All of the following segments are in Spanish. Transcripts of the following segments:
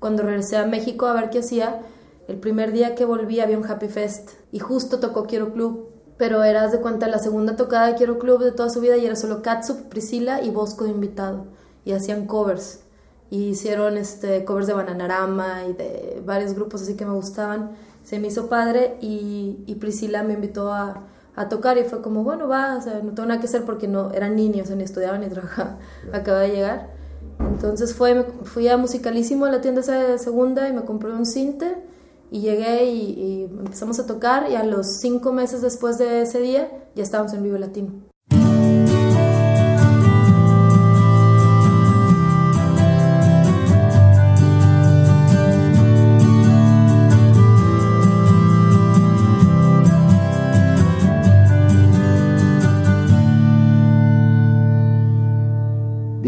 cuando regresé a México a ver qué hacía, el primer día que volví había un Happy Fest y justo tocó Quiero Club, pero eras de cuenta la segunda tocada de Quiero Club de toda su vida y era solo Katsup, Priscila y Bosco de invitado y hacían covers y hicieron este covers de Bananarama y de varios grupos así que me gustaban. Se me hizo padre y, y Priscila me invitó a, a, tocar y fue como, bueno, va, o sea, no tengo nada que hacer porque no eran niños, ni estudiaban ni trabajaban, acaba de llegar. Entonces fue, fui a Musicalísimo a la tienda de segunda y me compré un cinte y llegué y, y empezamos a tocar y a los cinco meses después de ese día ya estábamos en Vivo Latino.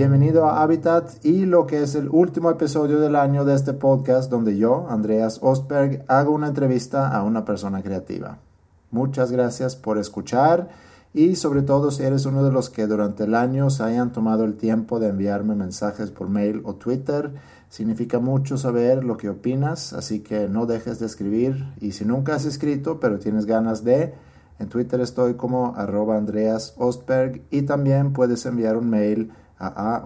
Bienvenido a Habitat y lo que es el último episodio del año de este podcast donde yo, Andreas Ostberg, hago una entrevista a una persona creativa. Muchas gracias por escuchar y sobre todo si eres uno de los que durante el año se hayan tomado el tiempo de enviarme mensajes por mail o Twitter. Significa mucho saber lo que opinas, así que no dejes de escribir y si nunca has escrito pero tienes ganas de... En Twitter estoy como arroba Andreas Ostberg y también puedes enviar un mail a.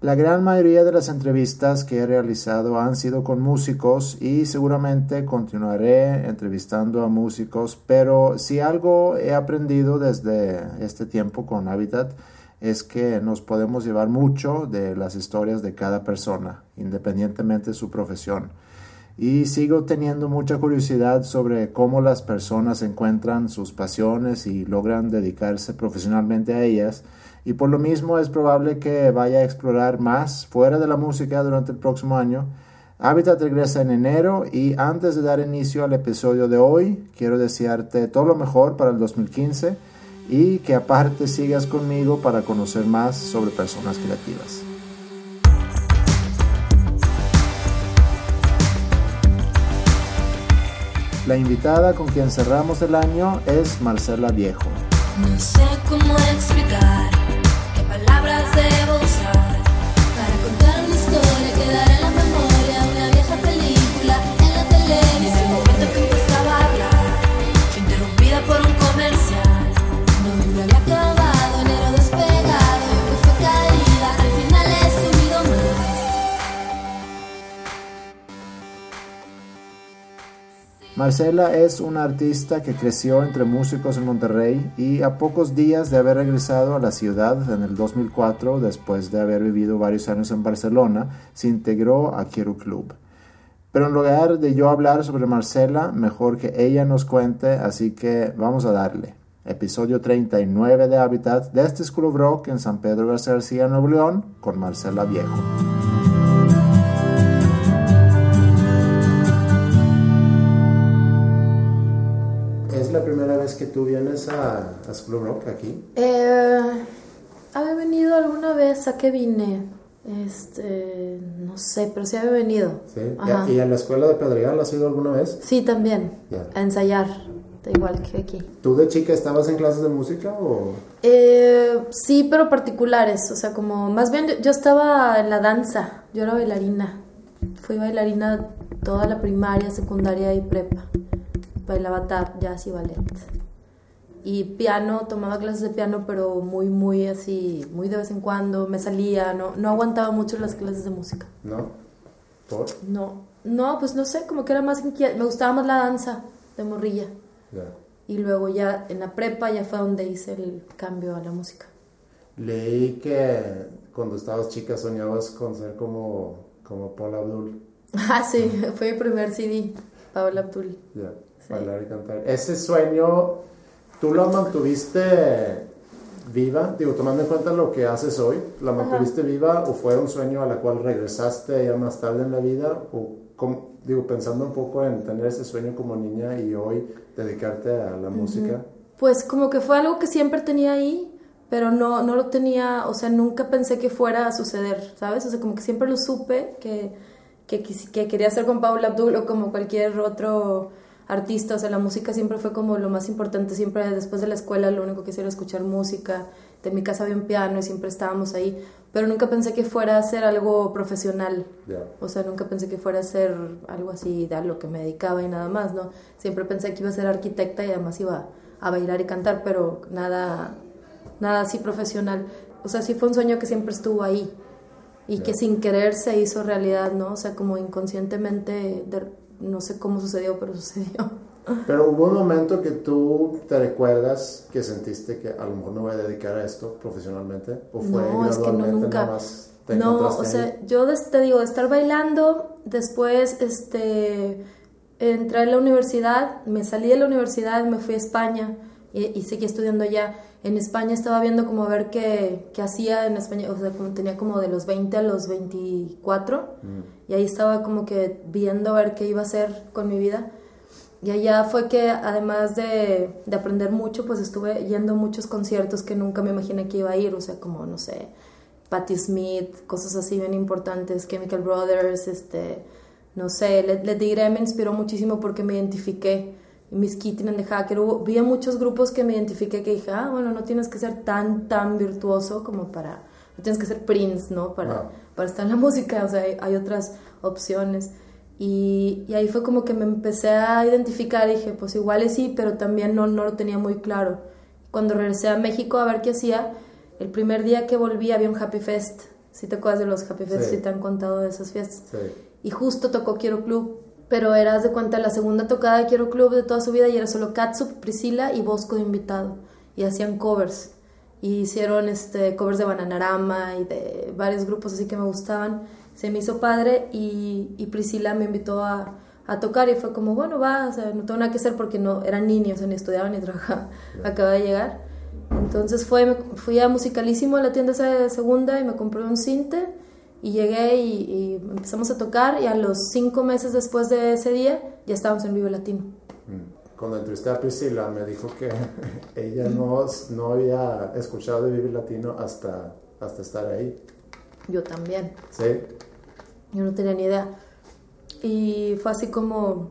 La gran mayoría de las entrevistas que he realizado han sido con músicos y seguramente continuaré entrevistando a músicos, pero si algo he aprendido desde este tiempo con Habitat es que nos podemos llevar mucho de las historias de cada persona, independientemente de su profesión y sigo teniendo mucha curiosidad sobre cómo las personas encuentran sus pasiones y logran dedicarse profesionalmente a ellas y por lo mismo es probable que vaya a explorar más fuera de la música durante el próximo año. Habitat regresa en enero y antes de dar inicio al episodio de hoy quiero desearte todo lo mejor para el 2015 y que aparte sigas conmigo para conocer más sobre personas creativas. La invitada con quien cerramos el año es Marcela Viejo. No sé cómo explicar qué palabras debo Marcela es una artista que creció entre músicos en Monterrey y a pocos días de haber regresado a la ciudad en el 2004, después de haber vivido varios años en Barcelona, se integró a Quiero Club. Pero en lugar de yo hablar sobre Marcela, mejor que ella nos cuente, así que vamos a darle. Episodio 39 de Habitat de este School of Rock en San Pedro García Nuevo León, con Marcela Viejo. Tú vienes a, a School of Rock aquí? Eh, había venido alguna vez a que vine. Este, no sé, pero sí había venido. Sí. Ajá. ¿Y a la escuela de Pedregal has ido alguna vez? Sí, también. Ya. A ensayar, da igual que aquí. ¿Tú de chica estabas en clases de música o...? Eh, sí, pero particulares. O sea, como más bien yo estaba en la danza. Yo era bailarina. Fui bailarina toda la primaria, secundaria y prepa. Bailaba tap, jazz y ballet. Y piano, tomaba clases de piano, pero muy, muy así, muy de vez en cuando. Me salía, no, no aguantaba mucho las clases de música. ¿No? ¿Por? No, no, pues no sé, como que era más inquieta. Me gustaba más la danza de morrilla. Y luego ya en la prepa ya fue donde hice el cambio a la música. Leí que cuando estabas chica soñabas con ser como, como Paul Abdul. Ah, sí, fue mi primer CD, Paola Abdul. Ya, Sí. bailar y cantar. Ese sueño, ¿tú lo mantuviste viva? Digo, tomando en cuenta lo que haces hoy, ¿la mantuviste viva o fue un sueño a la cual regresaste ya más tarde en la vida? O cómo- digo, pensando un poco en tener ese sueño como niña y hoy dedicarte a la música. Pues como que fue algo que siempre tenía ahí, pero no, no lo tenía, o sea, nunca pensé que fuera a suceder, ¿sabes? O sea, como que siempre lo supe que, que, que quería ser con Paula Abdul o como cualquier otro artista, o sea, la música siempre fue como lo más importante, siempre después de la escuela lo único que hacía era escuchar música en mi casa había un piano y siempre estábamos ahí, pero nunca pensé que fuera a ser algo profesional. Ya. O sea, nunca pensé que fuera a ser algo así de a lo que me dedicaba y nada más, ¿no? Siempre pensé que iba a ser arquitecta y además iba a bailar y cantar, pero nada, nada así profesional. O sea, sí fue un sueño que siempre estuvo ahí y que sin querer se hizo realidad, ¿no? O sea, como inconscientemente, de- no sé cómo sucedió, pero sucedió. Pero hubo un momento que tú te recuerdas que sentiste que a lo mejor no voy a dedicar a esto profesionalmente o fue No, es que no, nunca. nada más te No, o ahí? sea, yo te digo, estar bailando, después este, entré a la universidad, me salí de la universidad, me fui a España y, y seguí estudiando allá. En España estaba viendo como ver qué, qué hacía en España, o sea, como tenía como de los 20 a los 24 Mm. y ahí estaba como que viendo ver qué iba a hacer con mi vida. Y allá fue que además de, de aprender mucho, pues estuve yendo a muchos conciertos que nunca me imaginé que iba a ir, o sea, como, no sé, Patti Smith, cosas así bien importantes, Chemical Brothers, este, no sé, Led, Led Tigre me inspiró muchísimo porque me identifiqué. Miss Kitty Hacker, hubo, vi a muchos grupos que me identifiqué que dije, ah, bueno, no tienes que ser tan, tan virtuoso como para, no tienes que ser Prince, ¿no? Para, para estar en la música, o sea, hay, hay otras opciones. Y, y ahí fue como que me empecé a identificar y dije, pues igual y sí, pero también no, no lo tenía muy claro. Cuando regresé a México a ver qué hacía, el primer día que volví había un Happy Fest. Si te acuerdas de los Happy Fest, Sí. si te han contado de esas fiestas. Sí. Y justo tocó Quiero Club, pero eras de cuenta la segunda tocada de Quiero Club de toda su vida y era solo Katsup, Priscila y Bosco de invitado. Y hacían covers. Y hicieron este, covers de Bananarama y de varios grupos así que me gustaban. Se me hizo padre y, y Priscila me invitó a, a tocar y fue como, bueno, va, o sea, no tengo nada que hacer porque no eran niños, ni estudiaban ni trabajaban. Acaba de llegar. Entonces fue, me- fui a Musicalísimo, a la tienda esa de segunda, y me compré un cinte y llegué y, y empezamos a tocar y a los cinco meses después de ese día ya estábamos en Vivo Latino. Mm. Cuando entrevisté a Priscila me dijo que ella no, no había escuchado de Vive Latino hasta, hasta estar ahí. Yo también, ¿Sí? yo no tenía ni idea. Y fue así como,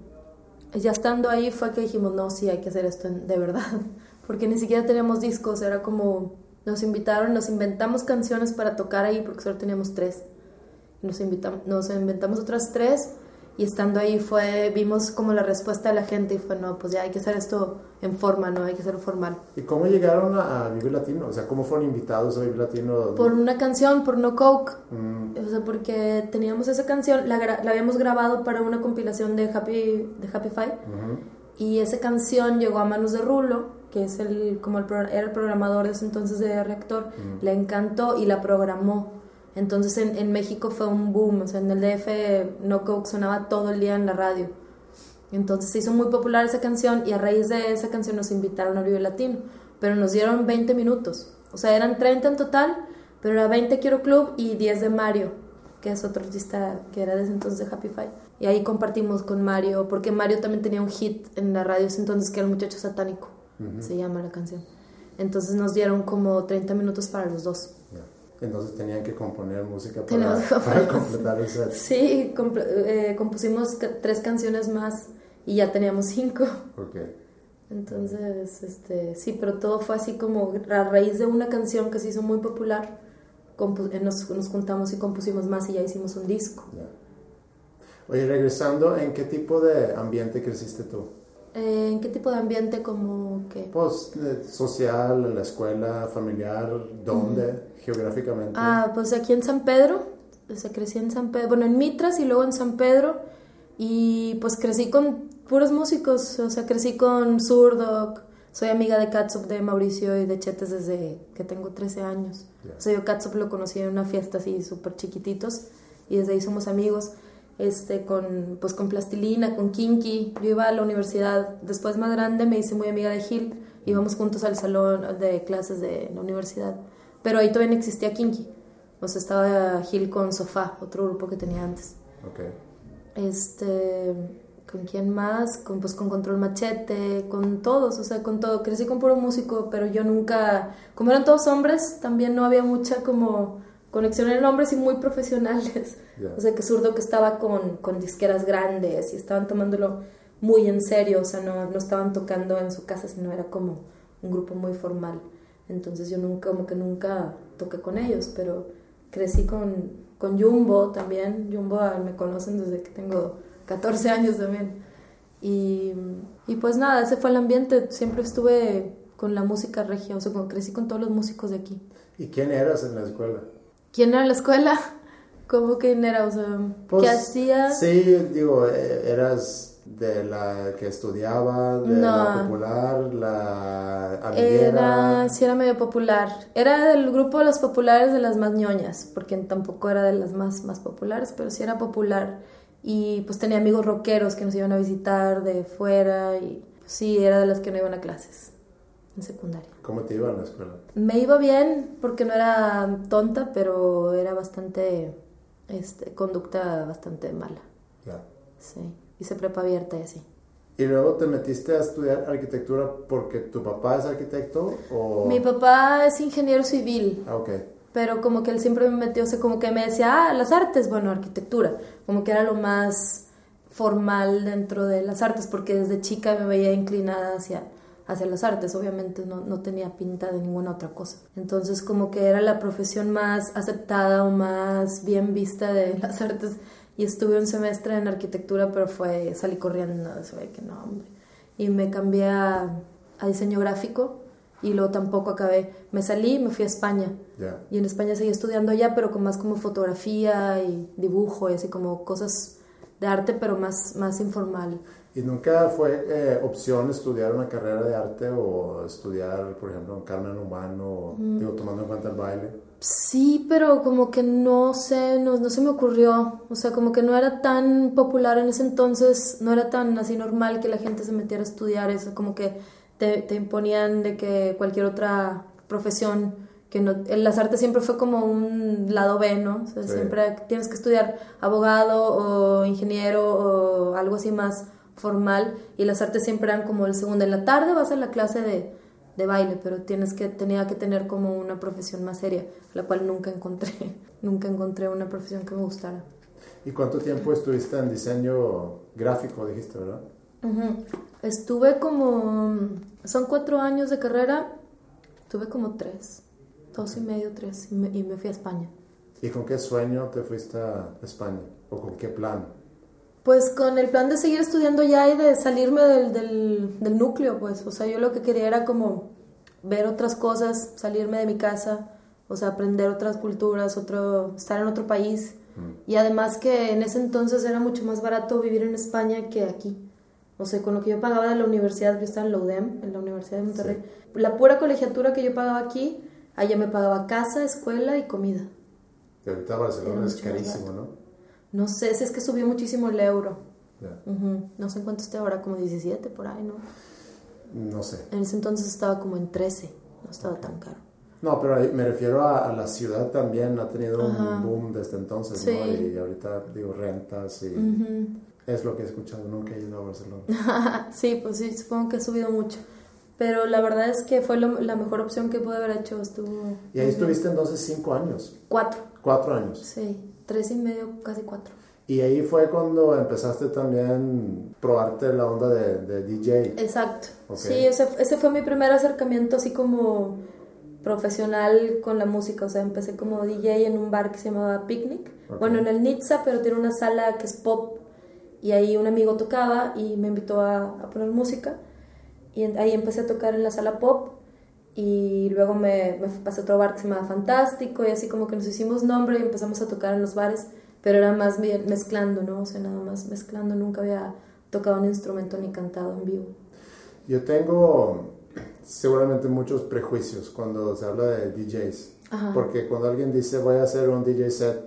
ya estando ahí fue que dijimos, no, sí, hay que hacer esto de verdad. Porque ni siquiera teníamos discos, era como, nos invitaron, nos inventamos canciones para tocar ahí porque solo teníamos tres. Nos, invitamos, nos inventamos otras tres y estando ahí fue, vimos como la respuesta de la gente y fue, no, pues ya hay que hacer esto en forma, no hay que hacerlo formal. ¿Y cómo llegaron a, Vive Latino? O sea, ¿cómo fueron invitados a Vive Latino? Por una canción, por No Coke. Mm, O sea, porque teníamos esa canción, la, la habíamos grabado para una compilación de Happy, de Happy Five. Y esa canción llegó a manos de Rulo, que es el, como el, era el programador de ese entonces de Reactor. Le encantó y la programó. Entonces en, en México fue un boom. O sea, en el DF No Coke sonaba todo el día en la radio. Entonces se hizo muy popular esa canción y a raíz de esa canción nos invitaron a Vive Latino. Pero nos dieron 20 minutos. O sea, eran 30 en total, pero era 20 Quiero Club y 10 de Mario, que es otro artista que era desde entonces de Happy Five. Y ahí compartimos con Mario, porque Mario también tenía un hit en la radio ese entonces que era el muchacho satánico, se llama la canción. Entonces nos dieron como 30 minutos para los dos. Entonces tenían que componer música para, completar el set. Sí, comp- eh, compusimos tres canciones más y ya teníamos cinco. Entonces, este, sí, pero todo fue así como a raíz de una canción que se hizo muy popular, eh, nos, nos juntamos y compusimos más y ya hicimos un disco. Oye, regresando, ¿en qué tipo de ambiente creciste tú? Eh, ¿En qué tipo de ambiente como que? Pues eh, social, en la escuela, familiar, ¿dónde? Geográficamente. Ah, pues aquí en San Pedro, o sea, crecí en San Pedro, bueno, en Mitras y luego en San Pedro, y pues crecí con puros músicos, o sea, crecí con Zurdok, soy amiga de Katsup, de Mauricio y de Chetes desde que tengo 13 años. Ya. O sea, yo Katsup lo conocí en una fiesta así súper chiquititos, y desde ahí somos amigos. Este, con, pues con Plastilina, con Kinky. Yo iba a la universidad, después más grande me hice muy amiga de Gil, íbamos juntos al salón de clases de la universidad. Pero ahí todavía no existía Kinky. O sea, estaba Gil con Sofá, otro grupo que tenía antes. Ok. Este, ¿con quién más? Con, pues con Control Machete, con todos, o sea, con todo. Crecí con puro músico, pero yo nunca, como eran todos hombres, también no había mucha como conexión en hombres y muy profesionales. O sea, que zurdo que estaba con, con disqueras grandes y estaban tomándolo muy en serio, o sea, no, no estaban tocando en su casa, sino era como un grupo muy formal. Entonces yo nunca, como que nunca toqué con ellos, pero crecí con, con Jumbo también. Jumbo ah, me conocen desde que tengo 14 años también. Y, y pues nada, ese fue el ambiente. Siempre estuve con la música regia, o sea, como crecí con todos los músicos de aquí. ¿Y quién eras en la escuela? ¿Quién era la escuela? ¿Cómo quién era? O sea, Pues, ¿qué hacía? Sí, digo, eh, eras de la que estudiaba, de la popular, la amiguera. Era, sí era medio popular. Era del grupo de los populares de las más ñoñas, porque tampoco era de las más, más populares, pero sí era popular. Y pues tenía amigos rockeros que nos iban a visitar de fuera y pues, sí, era de las que no iban a clases en secundaria. ¿Cómo te iba en la escuela? Me iba bien porque no era tonta, pero era bastante, este, conducta bastante mala, Ya. sí. Hice prepa abierta y así. ¿Y luego te metiste a estudiar arquitectura porque tu papá es arquitecto o...? Mi papá es ingeniero civil, Ah, ok. pero como que él siempre me metió, o sea, como que me decía, ah, las artes, bueno, arquitectura, como que era lo más formal dentro de las artes, porque desde chica me veía inclinada hacia, hacia las artes, obviamente no, no tenía pinta de ninguna otra cosa. Entonces como que era la profesión más aceptada o más bien vista de las artes y estuve un semestre en arquitectura, pero fue, salí corriendo, ve que no, hombre. Y me cambié a, a diseño gráfico y luego tampoco acabé. Me salí y me fui a España. Ya. Y en España seguí estudiando allá, pero con más como fotografía y dibujo y así como cosas de arte, pero más, más informal. ¿Y nunca fue eh, opción estudiar una carrera de arte o estudiar, por ejemplo, en Carmen Humano, Mm. digo, tomando en cuenta el baile? Sí, pero como que no sé, no, no se me ocurrió. O sea, como que no era tan popular en ese entonces, no era tan así normal que la gente se metiera a estudiar eso, como que te, te imponían de que cualquier otra profesión, que no, en las artes siempre fue como un lado B, ¿no? O sea, Sí. siempre tienes que estudiar abogado o ingeniero o algo así más formal y las artes siempre eran como el segundo. En la tarde vas a la clase de, de baile, pero tienes que, tenía que tener como una profesión más seria, la cual nunca encontré. nunca encontré una profesión que me gustara. ¿Y cuánto tiempo estuviste en diseño gráfico, dijiste, verdad? Ujú. Estuve como, son cuatro años de carrera, tuve como tres, dos y medio, tres, y me, y me fui a España. ¿Y con qué sueño te fuiste a España? ¿O con qué plan? Pues con el plan de seguir estudiando ya y de salirme del, del, del núcleo, pues, o sea, yo lo que quería era como ver otras cosas, salirme de mi casa, o sea, aprender otras culturas, otro, estar en otro país. Y además que en ese entonces era mucho más barato vivir en España que aquí. O sea, con lo que yo pagaba de la universidad, yo estaba en la UDEM, en la Universidad de Monterrey. La pura colegiatura que yo pagaba aquí, allá me pagaba casa, escuela y comida. Ahorita Barcelona es carísimo. ¿no? No sé, si es que subió muchísimo el euro. Ya. Ujú. No sé en cuánto esté ahora, como 17 por ahí, ¿no? No sé. En ese entonces estaba como en 13, no estaba tan caro. No, pero ahí me refiero a, a la ciudad también, ha tenido Ajá. un boom desde entonces, Sí. ¿no? Y ahorita, digo, rentas y Ujú. es lo que he escuchado, nunca he ido a Barcelona. sí, pues sí, supongo que ha subido mucho. Pero la verdad es que fue lo- la mejor opción que pude haber hecho. Estuvo. Y ahí estuviste entonces cinco años, Cuatro, cuatro años. sí, tres y medio, casi cuatro. Y ahí fue cuando empezaste también probarte la onda de, de DJ. Exacto. Ok. Sí, ese, ese fue mi primer acercamiento así como profesional con la música. O sea, empecé como DJ en un bar que se llamaba Picnic. Ok. Bueno, en el Nitza, pero tiene una sala que es pop. Y ahí un amigo tocaba y me invitó a, a poner música. Y ahí empecé a tocar en la sala pop. Y luego me, me pasé a otro bar que se llamaba Fantástico. Y así como que nos hicimos nombre y empezamos a tocar en los bares. Pero era más bien mezclando, ¿no? O sea, nada más mezclando. Nunca había tocado un instrumento ni cantado en vivo. Yo tengo seguramente muchos prejuicios cuando se habla de DJs. Ajá. Porque cuando alguien dice voy a hacer un DJ set,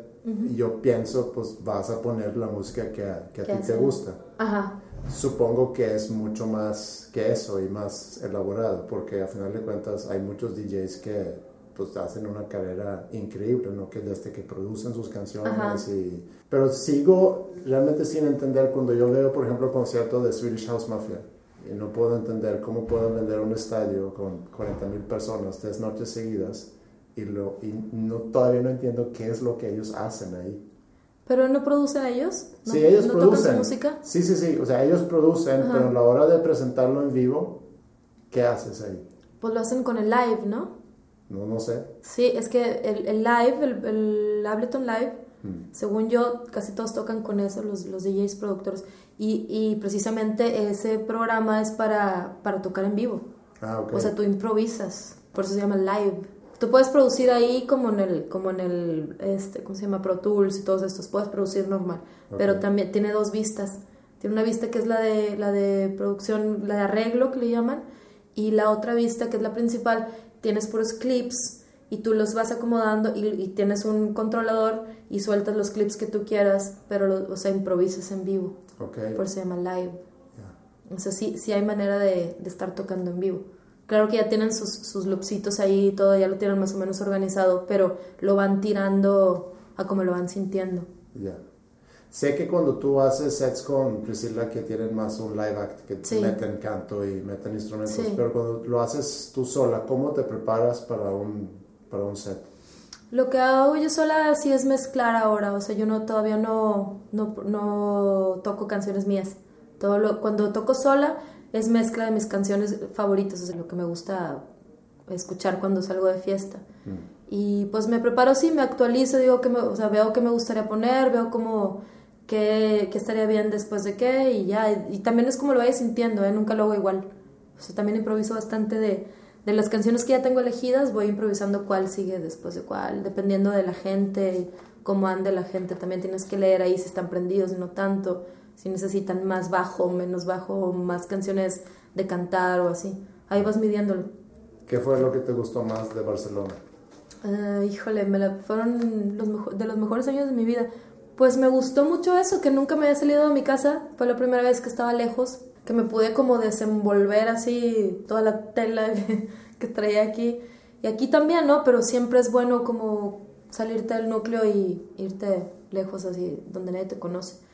yo pienso pues vas a poner la música que a, que a ti te gusta. Ajá. Supongo que es mucho más que eso y más elaborado, porque a final de cuentas hay muchos DJs que pues hacen una carrera increíble, ¿no? Que desde que producen sus canciones Ajá. y... Pero sigo realmente sin entender cuando yo veo, por ejemplo, conciertos de Swedish House Mafia y no puedo entender cómo pueden vender un estadio con 40 mil personas tres noches seguidas y, lo, y no, todavía no entiendo qué es lo que ellos hacen ahí. ¿Pero no producen ellos? ¿No, Sí, ellos ¿no producen. música? Sí, sí, sí. O sea, ellos producen, Ajá. pero a la hora de presentarlo en vivo, ¿qué haces ahí? Pues lo hacen con el live, ¿no? No, no sé. Sí, es que el, el live, el, el Ableton Live, Mm. según yo, casi todos tocan con eso, los, los DJs productores. Y, y precisamente ese programa es para, para tocar en vivo. Ah, ok. O sea, tú improvisas, por eso se llama live. Tú puedes producir ahí como en el, como en el, este, ¿cómo se llama? Pro Tools y todos estos, puedes producir normal. Pero Ok. también tiene dos vistas. Tiene una vista que es la de, la de producción, la de arreglo que le llaman, y la otra vista que es la principal, tienes puros clips y tú los vas acomodando y, y tienes un controlador y sueltas los clips que tú quieras, pero, lo- o sea, improvisas en vivo. Ok. Por eso se llama live. Ya. O sea, sí, sí hay manera de, de estar tocando en vivo. Claro que ya tienen sus, sus loopsitos ahí y todo, ya lo tienen más o menos organizado, pero lo van tirando a como lo van sintiendo. Ya. Sé que cuando tú haces sets con Priscilla que tienen más un live act, que Sí. meten canto y meten instrumentos, Sí. pero cuando lo haces tú sola, ¿cómo te preparas para un, para un set? Lo que hago yo sola sí es mezclar ahora, o sea, yo no todavía no, no, no toco canciones mías. Todo lo, cuando toco sola es mezcla de mis canciones favoritas, o sea, lo que me gusta escuchar cuando salgo de fiesta. Y pues me preparo, sí, me actualizo, digo que me, o sea, veo qué me gustaría poner, veo como qué, qué estaría bien después de qué y ya. Y, y también es como lo vaya sintiendo, ¿eh? nunca lo hago igual. O sea, también improviso bastante de, de las canciones que ya tengo elegidas, voy improvisando cuál sigue después de cuál, dependiendo de la gente y cómo ande la gente. También tienes que leer ahí si están prendidos, no tanto, si necesitan más bajo, menos bajo, más canciones de cantar o así. Ahí vas midiéndolo. ¿Qué fue lo que te gustó más de Barcelona? Ah, híjole, me la, fueron los de los mejores años de mi vida. Pues me gustó mucho eso, que nunca me había salido de mi casa. Fue la primera vez que estaba lejos, que me pude como desenvolver así toda la tela que, que traía aquí. Y aquí también, ¿no? Pero siempre es bueno como salirte del núcleo y irte lejos así, donde nadie te conoce.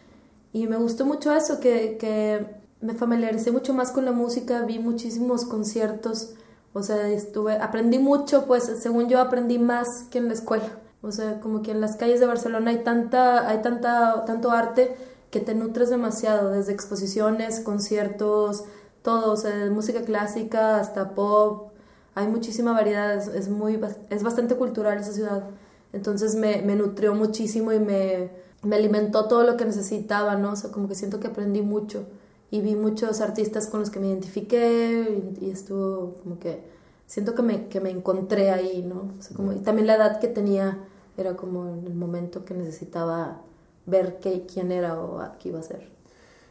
Y me gustó mucho eso, que, que me familiaricé mucho más con la música, vi muchísimos conciertos, o sea, estuve, aprendí mucho, pues según yo aprendí más que en la escuela. O sea, como que en las calles de Barcelona hay tanta, hay tanta, tanto arte que te nutres demasiado, desde exposiciones, conciertos, todo, o sea, de música clásica hasta pop, hay muchísima variedad, es, es muy, es bastante cultural esa ciudad. Entonces me, me nutrió muchísimo y me, me alimentó todo lo que necesitaba, ¿no? O sea, como que siento que aprendí mucho y vi muchos artistas con los que me identifiqué y, y estuvo como que siento que me, que me encontré ahí, ¿no? O sea, como, y también la edad que tenía era como en el momento que necesitaba ver qué, quién era o a qué iba a ser.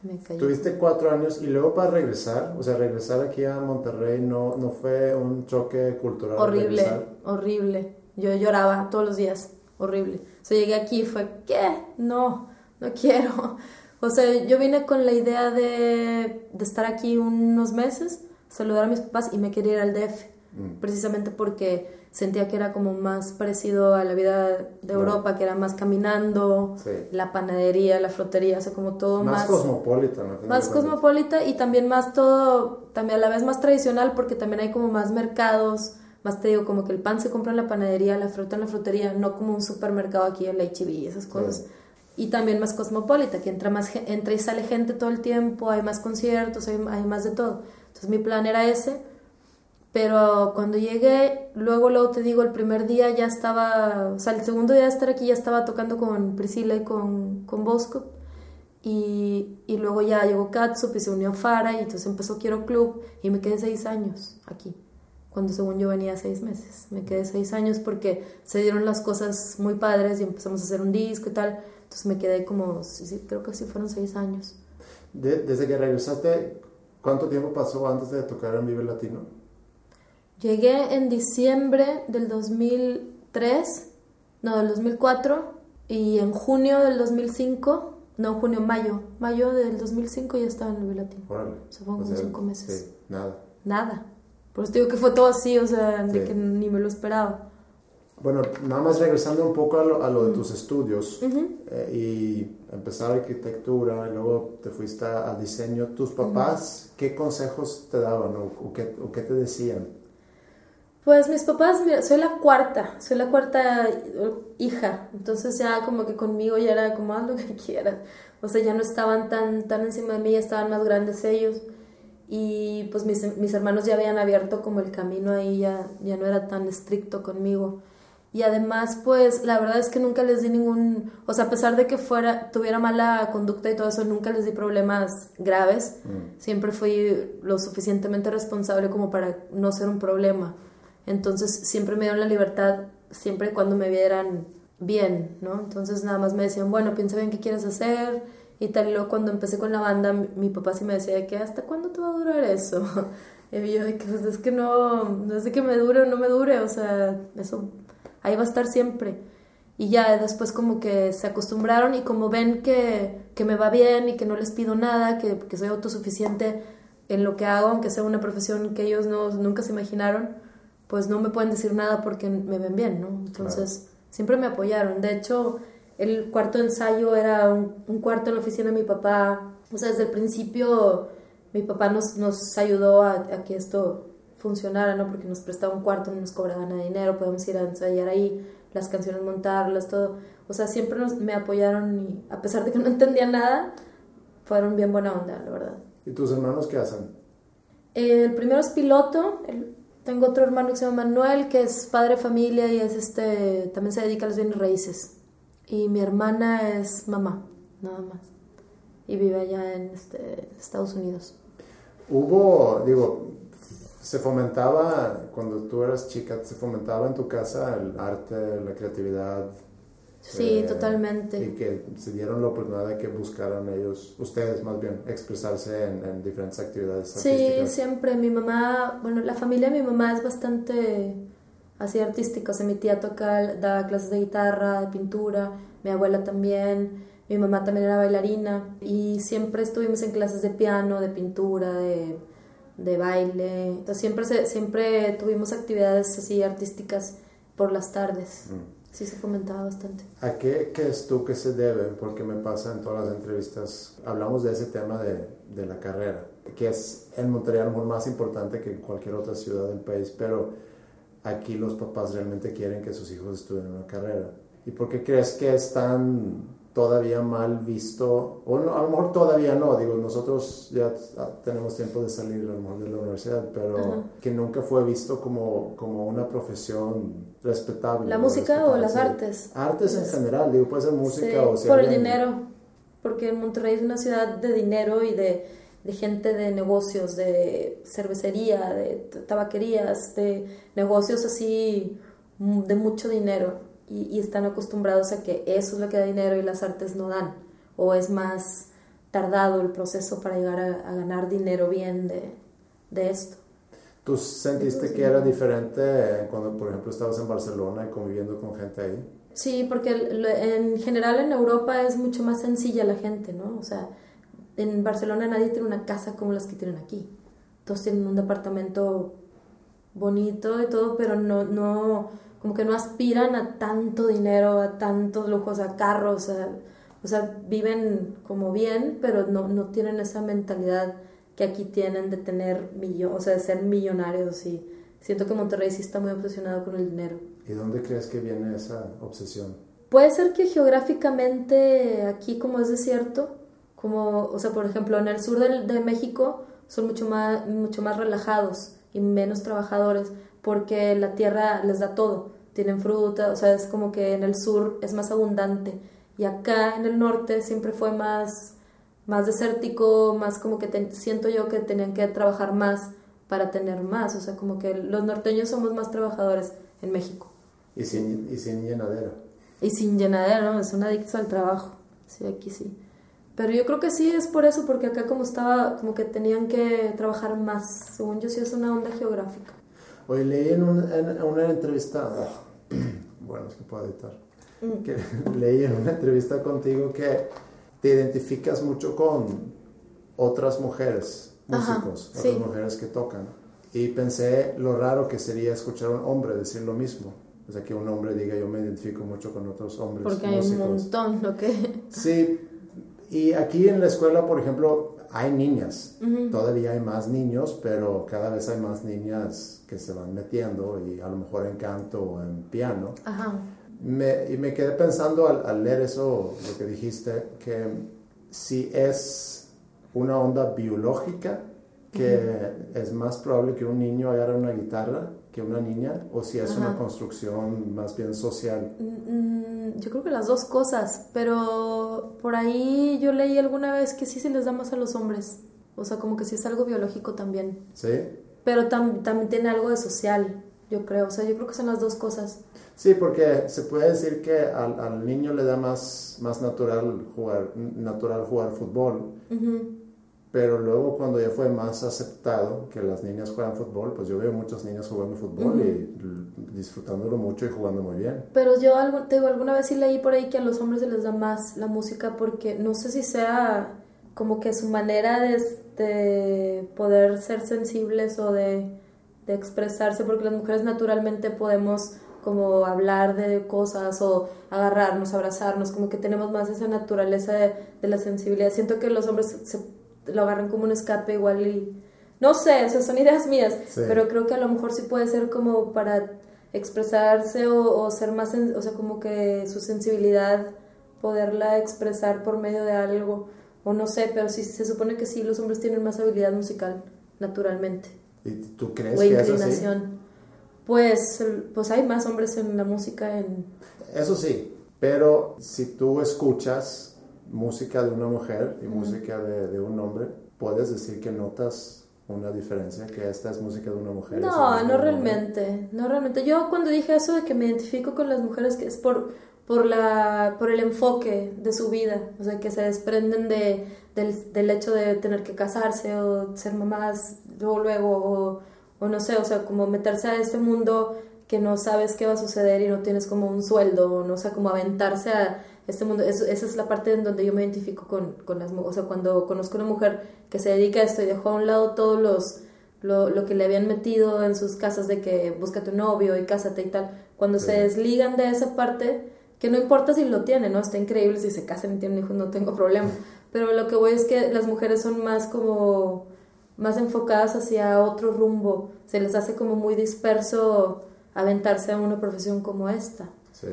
Me cayó. Tuviste cuatro años y luego para regresar, o sea, regresar aquí a Monterrey no, no fue un choque cultural. Horrible, regresar? horrible. Yo lloraba todos los días, horrible. O sea, llegué aquí y fue, ¿qué? No, no quiero. O sea, yo vine con la idea de, de estar aquí unos meses, saludar a mis papás y me quería ir al DF. Mm. Precisamente porque sentía que era como más parecido a la vida de. Europa, que era más caminando, Sí. la panadería, la frutería, o sea, como todo Más, más... cosmopolita, ¿no? Más cosmopolita y también más todo, también a la vez más tradicional porque también hay como más mercados, más te digo, como que el pan se compra en la panadería, la fruta en la frutería, no como un supermercado aquí en la H&B y esas cosas. Y también más cosmopolita, que entra, más, entra y sale gente todo el tiempo, hay más conciertos, hay, hay más de todo. Entonces mi plan era ese, pero cuando llegué, luego, luego te digo, el primer día ya estaba, o sea, el segundo día de estar aquí ya estaba tocando con Priscila y con, con Bosco. Y, y luego ya llegó Katsup y se unió Fara y entonces empezó Quiero Club y me quedé seis años aquí, cuando según yo venía seis meses. Me quedé seis años porque se dieron las cosas muy padres y empezamos a hacer un disco y tal. Entonces me quedé como, sí, sí, creo que sí fueron seis años. De- desde que regresaste, ¿cuánto tiempo pasó antes de tocar en Vive Latino? Llegué en diciembre del 2003, no, del 2004, y en junio del 2005, no, junio, mayo, mayo del 2005 ya estaba en el Latino. Órale. Se fueron como cinco meses. Sí, nada. Nada. Por eso digo que fue todo así, o sea, de Sí. que ni me lo esperaba. Bueno, nada más regresando un poco a lo, a lo de tus estudios Ujú. eh, y empezar arquitectura y luego te fuiste a, a diseño, ¿tus papás qué consejos te daban o, o qué, o qué te decían? Pues mis papás, mira, soy la cuarta, soy la cuarta hija, entonces ya como que conmigo ya era como haz lo que quieras, o sea, ya no estaban tan, tan encima de mí, ya estaban más grandes ellos y pues mis, mis hermanos ya habían abierto como el camino ahí, ya, ya no era tan estricto conmigo. Y además, pues la verdad es que nunca les di ningún, o sea, a pesar de que fuera, tuviera mala conducta y todo eso, nunca les di problemas graves. Mm. Siempre fui lo suficientemente responsable como para no ser un problema. Entonces siempre me dieron la libertad, siempre y cuando me vieran bien, ¿no? Entonces nada más me decían, bueno, piensa bien qué quieres hacer y tal. Y luego cuando empecé con la banda, mi, papá sí me decía que hasta cuándo te va a durar eso. Y yo de que pues es que no, no es de que me dure o no me dure, o sea, eso ahí va a estar siempre. Y ya después como que se acostumbraron y como ven que, que me va bien y que no les pido nada, que, que soy autosuficiente en lo que hago, aunque sea una profesión que ellos no, nunca se imaginaron, pues no me pueden decir nada porque me ven bien, ¿no? Entonces siempre me apoyaron. De hecho, el cuarto ensayo era un, un cuarto en la oficina de mi papá. O sea, desde el principio mi papá nos, nos ayudó a, a que esto funcionara, ¿no? Porque nos prestaba un cuarto, no nos cobraba nada de dinero, podemos ir a ensayar ahí, las canciones montarlas, todo. O sea, siempre nos, me apoyaron y a pesar de que no entendía nada, fueron bien buena onda, la verdad. ¿Y tus hermanos qué hacen? El primero es piloto, el- tengo otro hermano que se llama Manuel, que es padre de familia y es este, también se dedica a las bienes raíces. Y mi hermana es mamá, nada más. Y vive allá en este, Estados Unidos. Hubo, digo, se fomentaba, cuando tú eras chica, se fomentaba en tu casa el arte, la creatividad. Sí, eh, totalmente. Y que se dieron la oportunidad de que buscaran ellos, ustedes más bien, expresarse en, en diferentes actividades Sí, artísticas. siempre. Mi mamá, bueno, la familia de mi mamá es bastante así artística. O sea, mi tía toca, da clases de guitarra, de pintura, mi abuela también, mi mamá también era bailarina y siempre estuvimos en clases de piano, de pintura, de, de baile. Entonces siempre, se- siempre tuvimos actividades así artísticas por las tardes. Mm. Sí, se fomentaba bastante. ¿A qué crees tú que se debe? Porque me pasa en todas las entrevistas, hablamos de ese tema de, de la carrera, que es en Monterrey a lo mejor más importante que en cualquier otra ciudad del país, pero aquí los papás realmente quieren que sus hijos estudien una carrera. ¿Y por qué crees que es tan todavía mal visto? O no, a lo mejor todavía no, digo, nosotros ya tenemos tiempo de salir a lo mejor de la universidad, pero Ajá. que nunca fue visto como, como una profesión respetable. ¿La música o las sí. artes? Artes en general, digo, puede ser música Sí, o si por el dinero, porque Monterrey es una ciudad de dinero y de, de gente de negocios, de cervecería, de tabaquerías, de negocios así mm, de mucho dinero y, y están acostumbrados a que eso es lo que da dinero y las artes no dan, o es más tardado el proceso para llegar a, a ganar dinero bien de, de esto. ¿Tú sentiste que era diferente cuando, por ejemplo, estabas en Barcelona y conviviendo con gente ahí? Sí, porque en general en Europa es mucho más sencilla la gente, ¿no? O sea, en Barcelona nadie tiene una casa como las que tienen aquí. Todos tienen un departamento bonito y todo, pero no, no, como que no aspiran a tanto dinero, a tantos lujos, a carros, a- o sea, viven como bien, pero no, no tienen esa mentalidad que aquí tienen de tener millones, o sea, de ser millonarios y siento que Monterrey sí está muy obsesionado con el dinero. ¿Y dónde crees que viene esa obsesión? Puede ser que geográficamente aquí como es desierto, como, o sea, por ejemplo, en el sur del- de, México son mucho más, mucho más relajados y menos trabajadores porque la tierra les da todo, tienen fruta, o sea, es como que en el sur es más abundante y acá en el norte siempre fue más, más desértico, más como que te- siento yo que tenían que trabajar más para tener más, o sea, como que los norteños somos más trabajadores en México. Y sin, y sin llenadera. Y sin llenadera, ¿no? Es un adicto al trabajo. Sí, aquí sí. Pero yo creo que sí es por eso, porque acá como estaba, como que tenían que trabajar más. Según yo sí es una onda geográfica. Hoy leí en, un- en una entrevista, bueno, es que puedo editar, Mm. que leí en una entrevista contigo que te identificas mucho con otras mujeres, Ajá, músicos, sí. otras mujeres que tocan. Y pensé lo raro que sería escuchar a un hombre decir lo mismo. O sea, que un hombre diga yo me identifico mucho con otros hombres Porque hay un músicos. montón, ¿no? Que... Sí, y aquí en la escuela, por ejemplo, hay niñas. Todavía hay más niños, pero cada vez hay más niñas que se van metiendo y a lo mejor en canto o en piano. Ajá. Me, y me quedé pensando al, al leer eso, lo que dijiste, que si es una onda biológica que es más probable que un niño agarre una guitarra que una niña o si es una construcción más bien social. Mm, Yo creo que las dos cosas, pero por ahí yo leí alguna vez que sí se les da más a los hombres. O sea, como que sí es algo biológico también. ¿Sí? Pero tam- también tiene algo de social, yo creo. O sea, yo creo que son las dos cosas. Sí, porque se puede decir que al, al niño le da más, más natural, jugar, natural jugar fútbol. Pero luego cuando ya fue más aceptado que las niñas juegan fútbol, pues yo veo muchas niñas jugando fútbol y disfrutándolo mucho y jugando muy bien. Pero yo te digo, alguna vez sí leí por ahí que a los hombres se les da más la música porque no sé si sea como que su manera de, de poder ser sensibles o de, de expresarse, porque las mujeres naturalmente podemos como hablar de cosas o agarrarnos, abrazarnos, como que tenemos más esa naturaleza de, de la sensibilidad. Siento que los hombres se- lo agarran como un escape igual y... No sé, esas son ideas mías, Sí. pero creo que a lo mejor sí puede ser como para expresarse o, o ser más, o sea, como que su sensibilidad, poderla expresar por medio de algo, o no sé, pero sí se supone que sí, los hombres tienen más habilidad musical, naturalmente, ¿Y tú crees o que es así? inclinación. Pues, pues hay más hombres en la música, en... Eso sí, pero si tú escuchas música de una mujer y música de, de un hombre, puedes decir que notas una diferencia, que esta es música de una mujer. No, no realmente, no realmente. Yo cuando dije eso de que me identifico con las mujeres, que es por, por, la, por el enfoque de su vida, o sea, que se desprenden de, del, del hecho de tener que casarse o ser mamás luego, luego, o, o no sé, o sea, como meterse a este mundo que no sabes qué va a suceder y no tienes como un sueldo, o no o sea, como aventarse a este mundo. Eso- esa es la parte en donde yo me identifico con, con las mujeres. O sea, cuando conozco una mujer que se dedica a esto y dejó a un lado todos los lo, lo que le habían metido en sus casas de que busca tu novio y cásate y tal, cuando se Sí. desligan de esa parte, que no importa si lo tienen, ¿no? Está increíble si se casan y tienen hijos, no tengo problema. Pero lo que voy es que las mujeres son más como, más enfocadas hacia otro rumbo. Se les hace como muy disperso aventarse a una profesión como esta. Sí.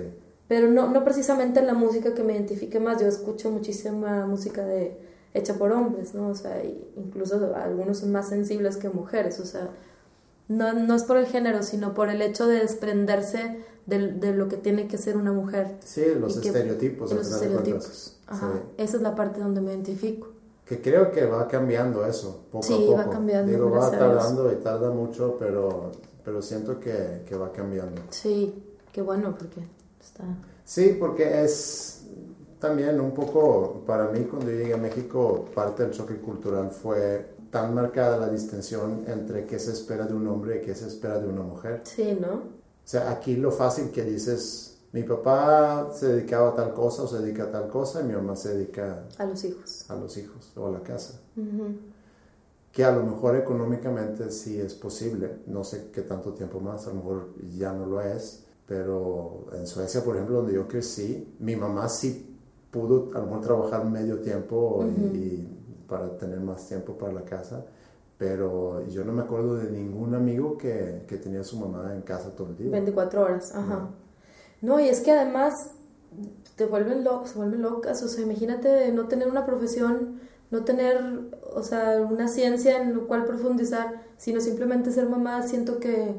Pero no, no precisamente en la música que me identifique más. Yo escucho muchísima música de, hecha por hombres, ¿no? O sea, incluso algunos son más sensibles que mujeres. O sea, no, no es por el género, sino por el hecho de desprenderse del- de, lo que tiene que ser una mujer. Sí, los Y que- estereotipos. de al los de estereotipos. Ajá. Sí. Esa es la parte donde me identifico. Que creo que va cambiando eso, poco Sí, a poco. va cambiando, Digo, va tardando y tarda mucho, pero, pero siento que, que va cambiando. Sí, qué bueno, porque está... Sí, porque es también un poco, para mí cuando yo llegué a México, parte del choque cultural fue tan marcada la distinción entre qué se espera de un hombre y qué se espera de una mujer. Sí, ¿no? O sea, aquí lo fácil que dices, mi papá se dedicaba a tal cosa o se dedica a tal cosa y mi mamá se dedica A los hijos. a los hijos o a la casa. Ujú. Que a lo mejor económicamente sí es posible, no sé qué tanto tiempo más, a lo mejor ya no lo es, pero en Suecia, por ejemplo, donde yo crecí, mi mamá sí pudo a lo mejor trabajar medio tiempo y- para tener más tiempo para la casa, pero yo no me acuerdo de ningún amigo que, que tenía a su mamá en casa todo el día. 24 horas, ajá. No. No, y es que además te vuelven locos, se vuelven locas, o sea, imagínate no tener una profesión, no tener, o sea, una ciencia en la cual profundizar, sino simplemente ser mamá, siento que,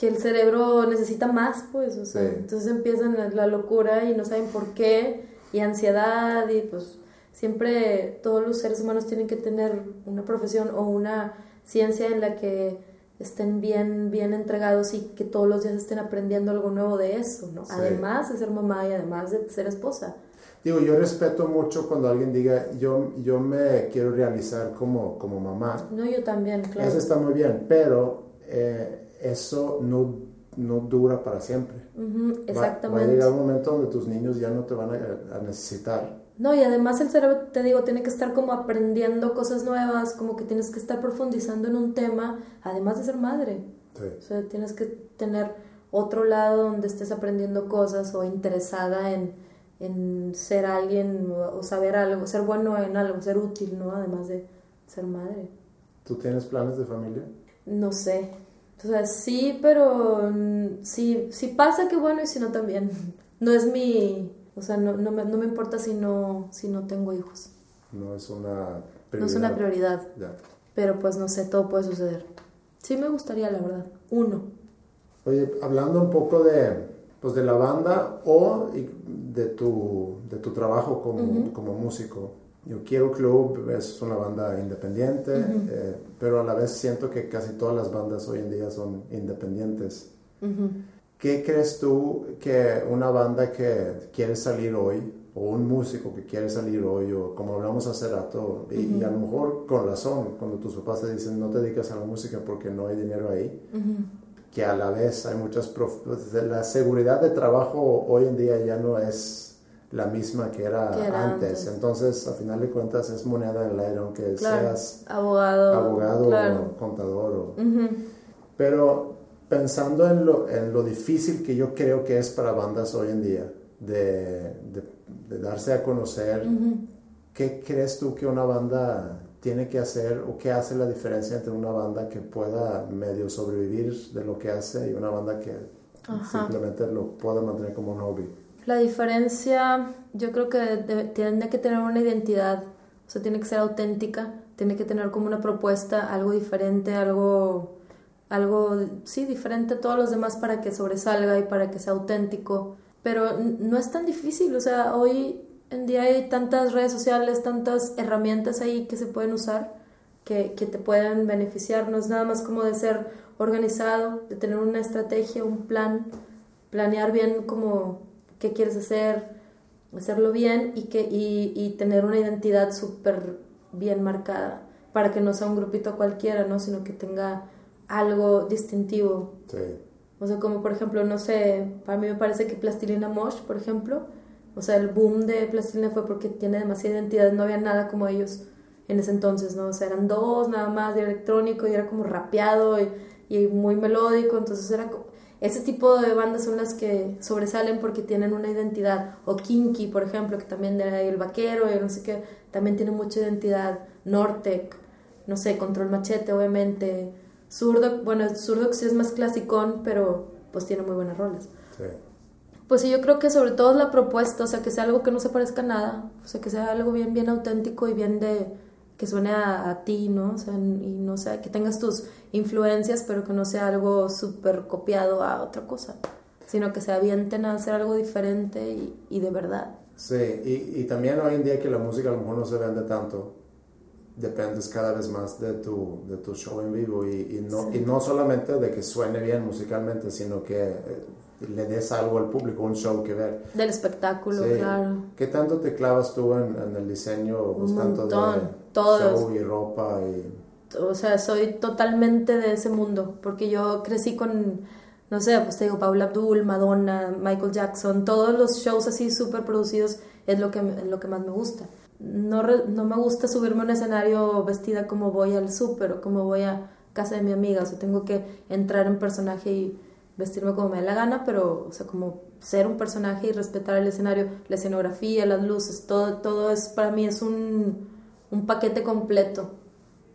que el cerebro necesita más, pues, o sea, Sí. entonces empiezan la, la locura y no saben por qué, y ansiedad, y pues siempre todos los seres humanos tienen que tener una profesión o una ciencia en la que estén bien, bien entregados y que todos los días estén aprendiendo algo nuevo de eso, ¿no? Sí. Además de ser mamá y además de ser esposa. Digo, yo respeto mucho cuando alguien diga, yo, yo me quiero realizar como, como mamá, No, yo también, claro. Eso está muy bien, pero eh, eso no, no dura para siempre. Ujú, Va- Va, a exactamente. llegar un momento donde tus niños ya no te van a, a necesitar. No, y además el cerebro, te digo, tiene que estar como aprendiendo cosas nuevas, como que tienes que estar profundizando en un tema, además de ser madre. Sí. O sea, tienes que tener otro lado donde estés aprendiendo cosas o interesada en, en ser alguien o saber algo, ser bueno en algo, ser útil, ¿no? Además de ser madre. ¿Tú tienes planes de familia? No sé. O sea, sí, pero sí, si pasa, qué bueno, y si no, también. No es mi... O sea, no, no, me, no me importa si no, si no tengo hijos. No es una No es una prioridad. Ya. pero pues no sé, todo puede suceder. Sí me gustaría, la verdad. Uno. Oye, hablando un poco de, pues de la banda o y de tu, de tu trabajo como, como músico. Yo Quiero Club es una banda independiente, eh, pero a la vez siento que casi todas las bandas hoy en día son independientes. ¿Qué crees tú que una banda que quiere salir hoy, o un músico que quiere salir hoy, o como hablamos hace rato, y, y a lo mejor con razón, cuando tus papás te dicen no te dedicas a la música porque no hay dinero ahí, que a la vez hay muchas... pues, la seguridad de trabajo hoy en día ya no es la misma que era, Que era antes. antes. Entonces, a final de cuentas, es moneda en el aire, aunque Claro. seas Abogado. abogado Claro. o contador. o- Ujú. Pero pensando en lo, en lo difícil que yo creo que es para bandas hoy en día de, de- de darse a conocer, ¿qué crees tú que una banda tiene que hacer o qué hace la diferencia entre una banda que pueda medio sobrevivir de lo que hace y una banda que Ajá. simplemente lo pueda mantener como un hobby? La diferencia, yo creo que tiene que tener una identidad, o sea, tiene que ser auténtica, tiene que tener como una propuesta, algo diferente, algo, algo, sí, diferente a todos los demás para que sobresalga y para que sea auténtico. Pero no es tan difícil, o sea, hoy en día hay tantas redes sociales, tantas herramientas ahí que se pueden usar que, que te pueden beneficiar. No es nada más como de ser organizado, de tener una estrategia, un plan, planear bien como qué quieres hacer, hacerlo bien y, que, y, y tener una identidad súper bien marcada para que no sea un grupito cualquiera, ¿no? sino que tenga algo distintivo. Sí. O sea, como por ejemplo, no sé, para mí me parece que Plastilina Mosh, por ejemplo, o sea, el boom de Plastilina fue porque tiene demasiada identidad, no había nada como ellos en ese entonces, ¿no? O sea, eran dos nada más de electrónico y era como rapeado y, y muy melódico, entonces era co- ese tipo de bandas son las que sobresalen porque tienen una identidad. O Kinky, por ejemplo, que también era el vaquero y no sé qué, también tiene mucha identidad. Nortec, no sé, Control Machete, obviamente. Zurdo, bueno, Zurdo sí es más clasicón, pero pues tiene muy buenas rolas. Sí. Pues sí, yo creo que sobre todo la propuesta, o sea, que sea algo que no se parezca a nada, o sea, que sea algo bien, bien auténtico y bien de, que suene a, a ti, ¿no? O sea, y no sea, que tengas tus influencias, pero que no sea algo súper copiado a otra cosa, sino que se avienten a hacer algo diferente y, y de verdad. Sí, y, y también hoy en día que la música a lo mejor no se vende tanto, dependes cada vez más de tu, de tu show en vivo y, y no, Sí. y no solamente de que suene bien musicalmente, sino que eh, le des algo al público, un show que ver. Del espectáculo, Sí. claro. ¿Qué tanto te clavas tú en, en el diseño, pues, Un tanto montón, de todos. show y ropa? Y, o sea, soy totalmente de ese mundo, porque yo crecí con, no sé, pues te digo, Paula Abdul, Madonna, Michael Jackson, todos los shows así súper producidos es lo que, es lo que más me gusta. No, re- no me gusta subirme a un escenario vestida como voy al súper o como voy a casa de mi amiga, o sea, tengo que entrar en personaje y vestirme como me dé la gana, pero, o sea, como ser un personaje y respetar el escenario, la escenografía, las luces, todo, todo es, para mí es un, un paquete completo.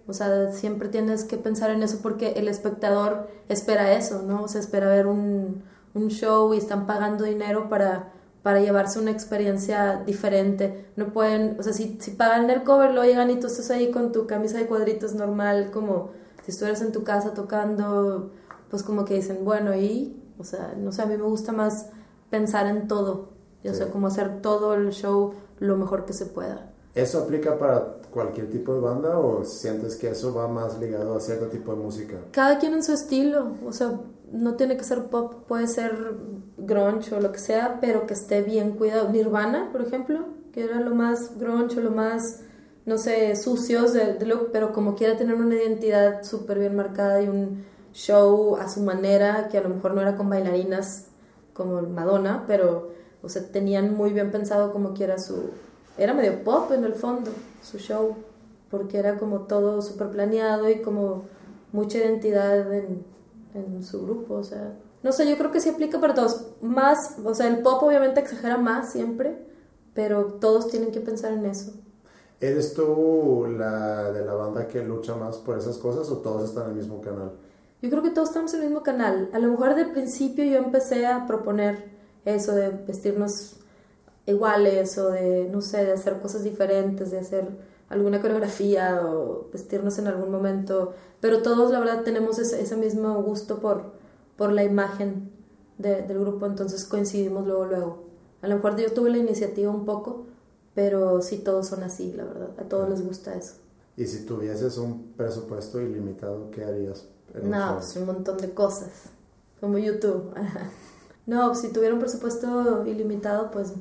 O sea, siempre tienes que pensar en eso porque el espectador espera eso, ¿no? O sea, espera ver un, un show y están pagando dinero para, para llevarse una experiencia diferente. No pueden, o sea, si, si pagan el cover, lo llegan y tú estás ahí con tu camisa de cuadritos normal, como si estuvieras en tu casa tocando, pues como que dicen, bueno, y, o sea, no sé, a mí me gusta más pensar en todo, y, o Sí. sea, como hacer todo el show lo mejor que se pueda. ¿Eso aplica para cualquier tipo de banda o sientes que eso va más ligado a cierto tipo de música? cada quien en su estilo, o sea, no tiene que ser pop, puede ser grunge o lo que sea, pero que esté bien cuidado. Nirvana, por ejemplo, que era lo más grunge o lo más, no sé, sucios de, look, pero como quiera tener una identidad súper bien marcada y un show a su manera, que a lo mejor no era con bailarinas como Madonna, pero, o sea, tenían muy bien pensado como quiera su... Era medio pop en el fondo, su show, porque era como todo súper planeado y como mucha identidad en, en su grupo, o sea... No sé, yo creo que sí aplica para todos. Más, o sea, el pop obviamente exagera más siempre, pero todos tienen que pensar en eso. ¿Eres tú la de la banda que lucha más por esas cosas o todos están en el mismo canal? Yo creo que todos estamos en el mismo canal. A lo mejor de principio yo empecé a proponer eso de vestirnos iguales o de, no sé, de hacer cosas diferentes, de hacer alguna coreografía o vestirnos en algún momento, pero todos la verdad tenemos ese, ese mismo gusto por, por la imagen de- del grupo, entonces coincidimos luego, luego. A lo mejor yo tuve la iniciativa un poco, pero sí todos son así, la verdad, a todos les gusta eso. Y si tuvieses un presupuesto ilimitado, ¿qué harías? un No, pues un montón de cosas, como YouTube. no, si tuviera un presupuesto ilimitado, pues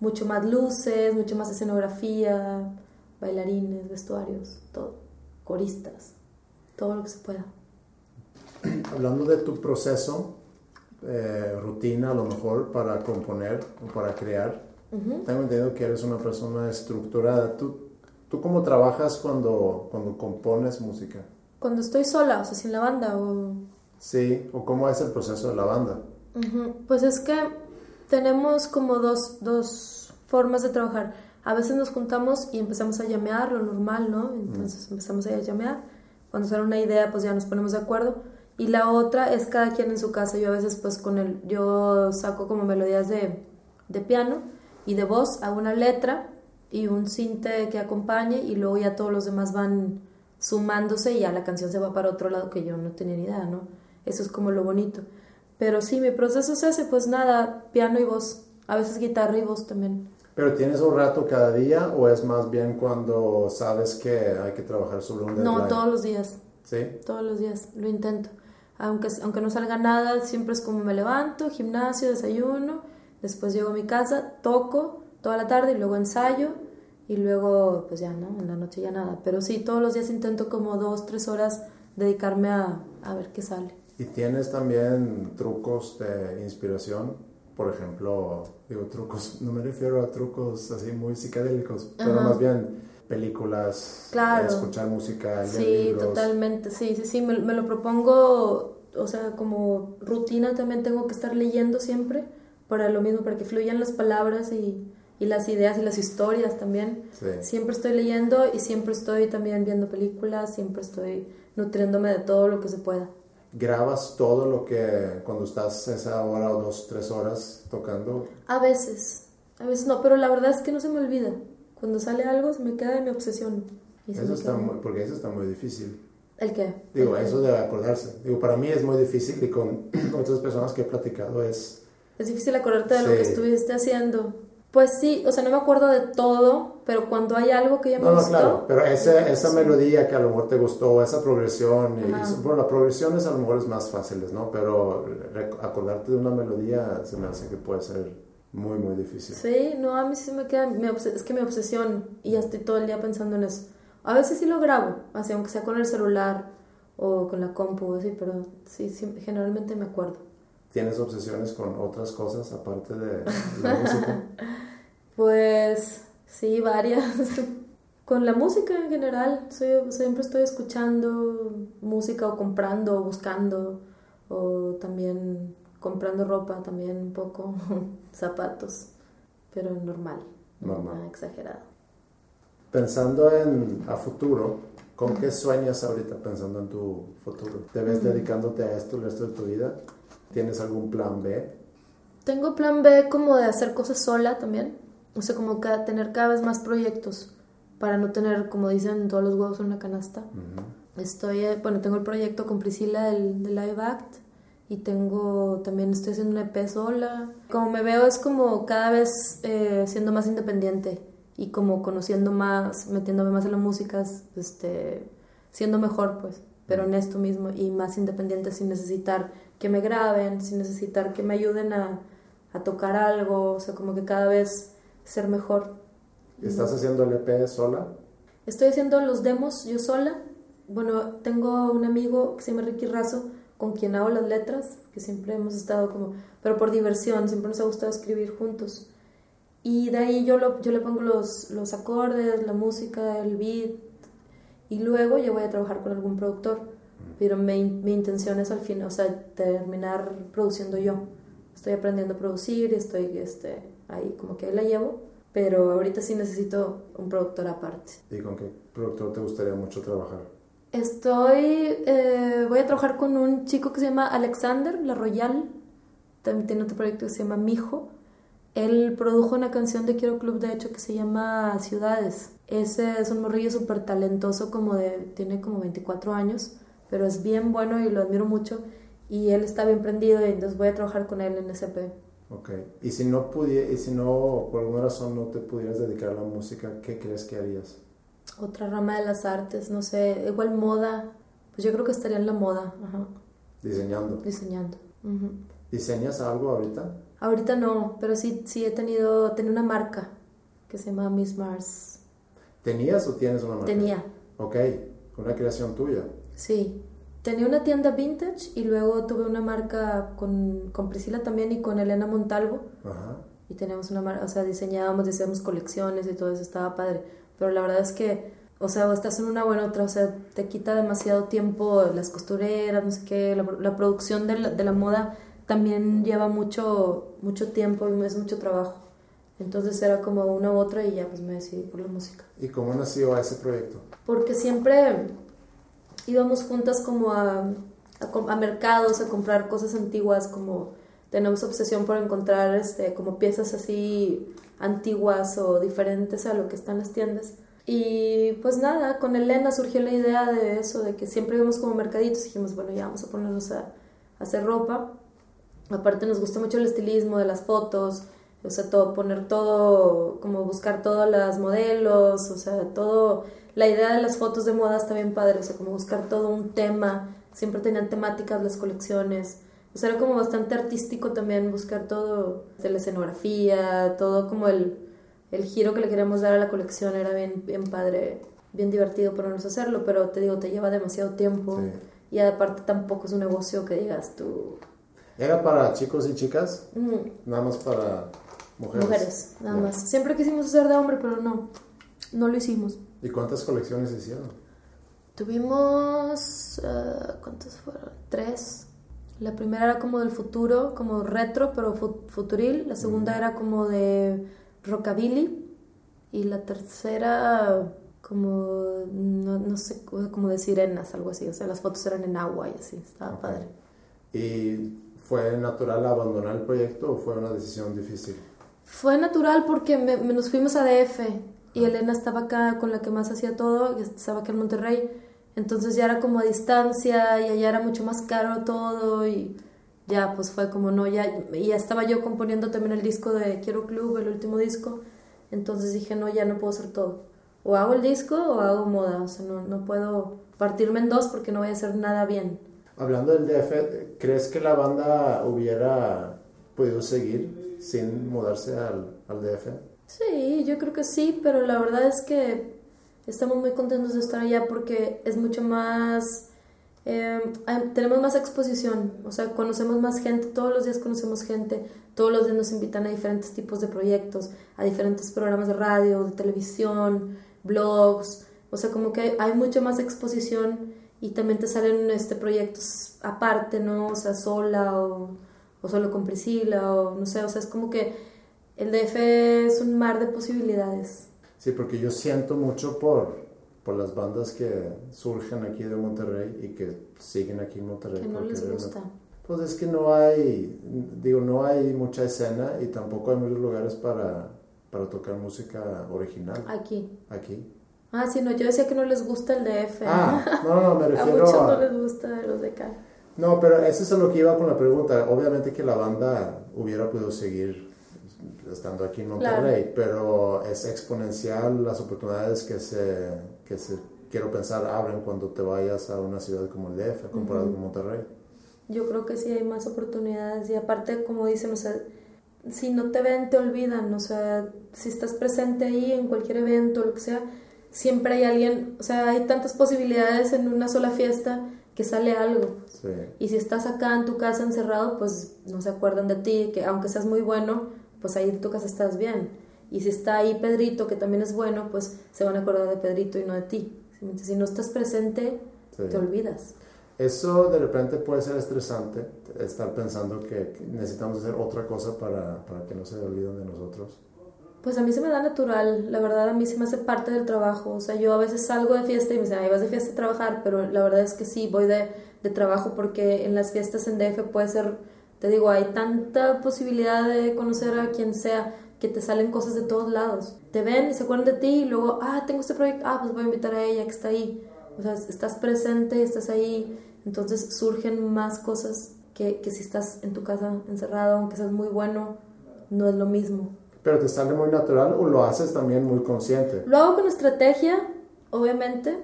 mucho más luces, mucho más escenografía, bailarines, vestuarios, todo, coristas, todo lo que se pueda. Hablando de tu proceso, eh, rutina a lo mejor para componer o para crear, Ujú. tengo entendido que eres una persona estructurada. ¿Tú, tú cómo trabajas cuando, cuando compones música? Cuando estoy sola, o sea, sin la banda, o... Sí, o cómo es el proceso de la banda. Pues es que tenemos como dos, dos formas de trabajar. A veces nos juntamos y empezamos a llamear, lo normal, ¿no? Entonces empezamos a llamear. Cuando sale una idea, pues ya nos ponemos de acuerdo. Y la otra es cada quien en su casa. Yo a veces, pues con el, yo saco como melodías de, de piano y de voz, hago una letra y un cinte que acompañe y luego ya todos los demás van sumándose y ya la canción se va para otro lado que yo no tenía ni idea, ¿no? Eso es como lo bonito. Pero sí, mi proceso se hace pues nada, piano y voz, a veces guitarra y voz también. ¿Pero tienes un rato cada día o es más bien cuando sabes que hay que trabajar sobre un deadline? No, todos los días, ¿Sí? todos los días, lo intento. Aunque, aunque no salga nada, siempre es como me levanto, gimnasio, desayuno, después llego a mi casa, toco toda la tarde y luego ensayo y luego pues ya, ¿no? En la noche ya nada. Pero sí, todos los días intento como dos, tres horas dedicarme a, a ver qué sale. ¿Y tienes también trucos de inspiración? Por ejemplo, digo trucos, no me refiero a trucos así muy psicodélicos, pero más bien películas, Claro. escuchar música, Sí, libros. totalmente, sí, sí, sí, me, me lo propongo, o sea, como rutina también tengo que estar leyendo siempre para lo mismo, para que fluyan las palabras y, y las ideas y las historias también. Sí. Siempre estoy leyendo y siempre estoy también viendo películas, siempre estoy nutriéndome de todo lo que se pueda. ¿Grabas todo lo que cuando estás esa hora o dos, tres horas tocando? A veces, a veces no, pero la verdad es que no se me olvida. Cuando sale algo se me queda en mi obsesión. Y Eso está muy, porque eso está muy difícil. ¿El qué? Digo, ¿El qué? eso de acordarse. Digo, para mí es muy difícil y con otras personas que he platicado es... Es difícil acordarte de lo que estuviste haciendo. Pues sí, o sea, no me acuerdo de todo, pero cuando hay algo que ya me No, no, gustó. claro, pero esa melodía que a lo mejor te gustó, esa progresión, y, bueno, la progresión es a lo mejor es más fáciles, ¿no? Pero acordarte de una melodía se me hace que puede ser muy, muy difícil. Sí, no, a mí sí me queda, me es que me obsesión y ya estoy todo el día pensando en eso. A veces sí lo grabo, así aunque sea con el celular o con la compu, así, pero sí, sí, generalmente me acuerdo. ¿Tienes obsesiones con otras cosas aparte de la música? Pues sí, varias. Con la música en general, soy- siempre estoy escuchando música o comprando o buscando o también comprando ropa también un poco, zapatos, pero normal, Normal. nada exagerado. Pensando en a futuro, ¿con qué sueñas ahorita pensando en tu futuro? ¿Te ves dedicándote a esto el resto de tu vida? ¿Tienes algún plan B? Tengo plan B como de hacer cosas sola también, o sea, como tener cada vez más proyectos para no tener, como dicen, todos los huevos en una canasta. Estoy, eh, bueno, tengo el proyecto con Priscila del, del Live Act y tengo, también estoy haciendo una EP sola. Como me veo es como cada vez eh, siendo más independiente y como conociendo más, metiéndome más en la música, este, siendo mejor pues, pero en esto mismo y más independiente sin necesitar que me graben, sin necesitar que me ayuden a, a tocar algo, o sea, como que cada vez ser mejor. ¿Estás haciendo el EP sola? Estoy haciendo los demos yo sola. Bueno, tengo un amigo que se llama Ricky Razo, con quien hago las letras, que siempre hemos estado como, pero por diversión, siempre nos ha gustado escribir juntos. Y de ahí yo, lo, yo le pongo los, los acordes, la música, el beat, y luego yo voy a trabajar con algún productor. Pero mi, mi intención es al fin, o sea, terminar produciendo yo. Estoy aprendiendo a producir estoy este, ahí como que ahí la llevo, pero ahorita sí necesito un productor aparte. ¿Y con qué productor te gustaría mucho trabajar? Estoy, eh, voy a trabajar con un chico que se llama Alexander La Royal, también tiene otro proyecto que se llama Mijo, Él produjo una canción de Quiero Club, de hecho, que se llama Ciudades. Ese es un morrillo súper talentoso, como de, tiene como 24 años, pero es bien bueno y lo admiro mucho. Y él está bien prendido y entonces voy a trabajar con él en SP. Ok. Y si no pudie, y si no, por alguna razón no te pudieras dedicar a la música, ¿qué crees que harías? Otra rama de las artes, no sé, igual moda. Pues yo creo que estaría en la moda, ajá, Diseñando. diseñando. Ujú. ¿Diseñas algo ahorita? Ahorita no, pero sí, sí he tenido, tenía una marca que se llama Miss Mars. ¿Tenías o tienes una marca? Tenía, Ok, una creación tuya. Sí. Tenía una tienda vintage y luego tuve una marca con, con Priscila también y con Elena Montalvo. Ajá. Y teníamos una marca, o sea, diseñábamos, diseñábamos colecciones y todo eso, estaba padre. Pero la verdad es que, o sea, o estás en una buena otra, o sea, te quita demasiado tiempo las costureras, no sé qué, la, la producción de la, de la moda también lleva mucho, mucho tiempo y es mucho trabajo. Entonces era como una u otra y ya pues me decidí por la música. ¿Y cómo nació ese proyecto? Porque siempre íbamos juntas como a, a, a mercados a comprar cosas antiguas, como tenemos obsesión por encontrar este, como piezas así antiguas o diferentes a lo que están las tiendas. Y pues nada, con Elena surgió la idea de eso, de que siempre íbamos como mercaditos y dijimos, bueno, ya vamos a ponernos a, a hacer ropa. Aparte nos gusta mucho el estilismo de las fotos, o sea, todo, poner todo, como buscar todas las modelos, o sea, todo, la idea de las fotos de moda está bien padre, o sea, como buscar todo un tema, siempre tenían temáticas las colecciones, o sea, era como bastante artístico también buscar todo de la escenografía, todo como el, el giro que le queríamos dar a la colección era bien, bien padre, bien divertido ponernos a hacerlo, pero te digo, te lleva demasiado tiempo Sí. y aparte tampoco es un negocio que digas tú, ¿Era para chicos y chicas? mm, Nada más para mujeres. mujeres, nada más. Siempre quisimos hacer de hombre, pero no, no lo hicimos. ¿Y cuántas colecciones hicieron? Tuvimos, eh, ¿cuántas fueron? Tres. La primera era como del futuro, como retro, pero fu- futuril. La segunda Ujú. era como de rockabilly. Y la tercera como, no, no sé, como de sirenas, algo así. O sea, las fotos eran en agua y así, estaba Ok. padre. ¿Y fue natural abandonar el proyecto o fue una decisión difícil? Fue natural porque me, me- nos fuimos a DF y Elena estaba acá con la que más hacía todo, y estaba acá en Monterrey. Entonces ya era como a distancia y allá era mucho más caro todo y ya pues fue como no, ya, ya estaba yo componiendo también el disco de Quiero Club, el último disco. Entonces dije, no, ya no puedo hacer todo. O hago el disco o hago moda, o sea, no, no puedo partirme en dos porque no voy a hacer nada bien. Hablando del DF, ¿crees que la banda hubiera podido seguir sin mudarse al, al DF? Sí, yo creo que sí, pero la verdad es que estamos muy contentos de estar allá porque es mucho más... hay- tenemos más exposición, o sea, conocemos más gente, todos los días conocemos gente, todos los días nos invitan a diferentes tipos de proyectos, a diferentes programas de radio, de televisión, blogs, o sea, como que hay mucha más exposición y también te salen este, proyectos aparte, ¿no? O sea, sola o, o solo con Priscila o no sé, o sea, es como que el DF es un mar de posibilidades. Sí, porque yo siento mucho por, por las bandas que surgen aquí de Monterrey y que siguen aquí en Monterrey. Que no les gusta. Pues es que no hay, digo, no hay mucha escena y tampoco hay muchos lugares para, para tocar música original Aquí. aquí. Ah, sí, no, yo decía que no les gusta el DF. Ah, no, no, me a refiero muchos a... no les gusta de los de acá. No, pero eso es a lo que iba con la pregunta. Obviamente que la banda hubiera podido seguir estando aquí en Monterrey, pero es exponencial las oportunidades que se, que se, quiero pensar, abren cuando te vayas a una ciudad como el DF, comparado con Monterrey. Yo creo que sí hay más oportunidades y aparte, como dicen, o sea, si no te ven, te olvidan, o sea, si estás presente ahí en cualquier evento, lo que sea, siempre hay alguien, o sea, hay tantas posibilidades en una sola fiesta que sale algo. Sí. Y si estás acá en tu casa encerrado, pues no se acuerdan de ti, que aunque seas muy bueno, pues ahí en tu casa estás bien. Y si está ahí Pedrito, que también es bueno, pues se van a acordar de Pedrito y no de ti. Si no estás presente, Sí. te olvidas. Eso de repente puede ser estresante, estar pensando que necesitamos hacer otra cosa para, para que no se olviden de nosotros. Pues a mí se me da natural, la verdad a mí se me hace parte del trabajo, o sea, yo a veces salgo de fiesta y me dicen, ay, vas de fiesta a trabajar, pero la verdad es que sí, voy de, de trabajo porque en las fiestas en DF puede ser Te digo, hay tanta posibilidad de conocer a quien sea que te salen cosas de todos lados. Te ven y se acuerdan de ti y luego, ah, tengo este proyecto, ah, pues voy a invitar a ella que está ahí. O sea, estás presente, estás ahí, entonces surgen más cosas que, que si estás en tu casa encerrado, aunque seas muy bueno, no es lo mismo. ¿Pero te sale muy natural o lo haces también muy consciente? Lo hago con estrategia, obviamente,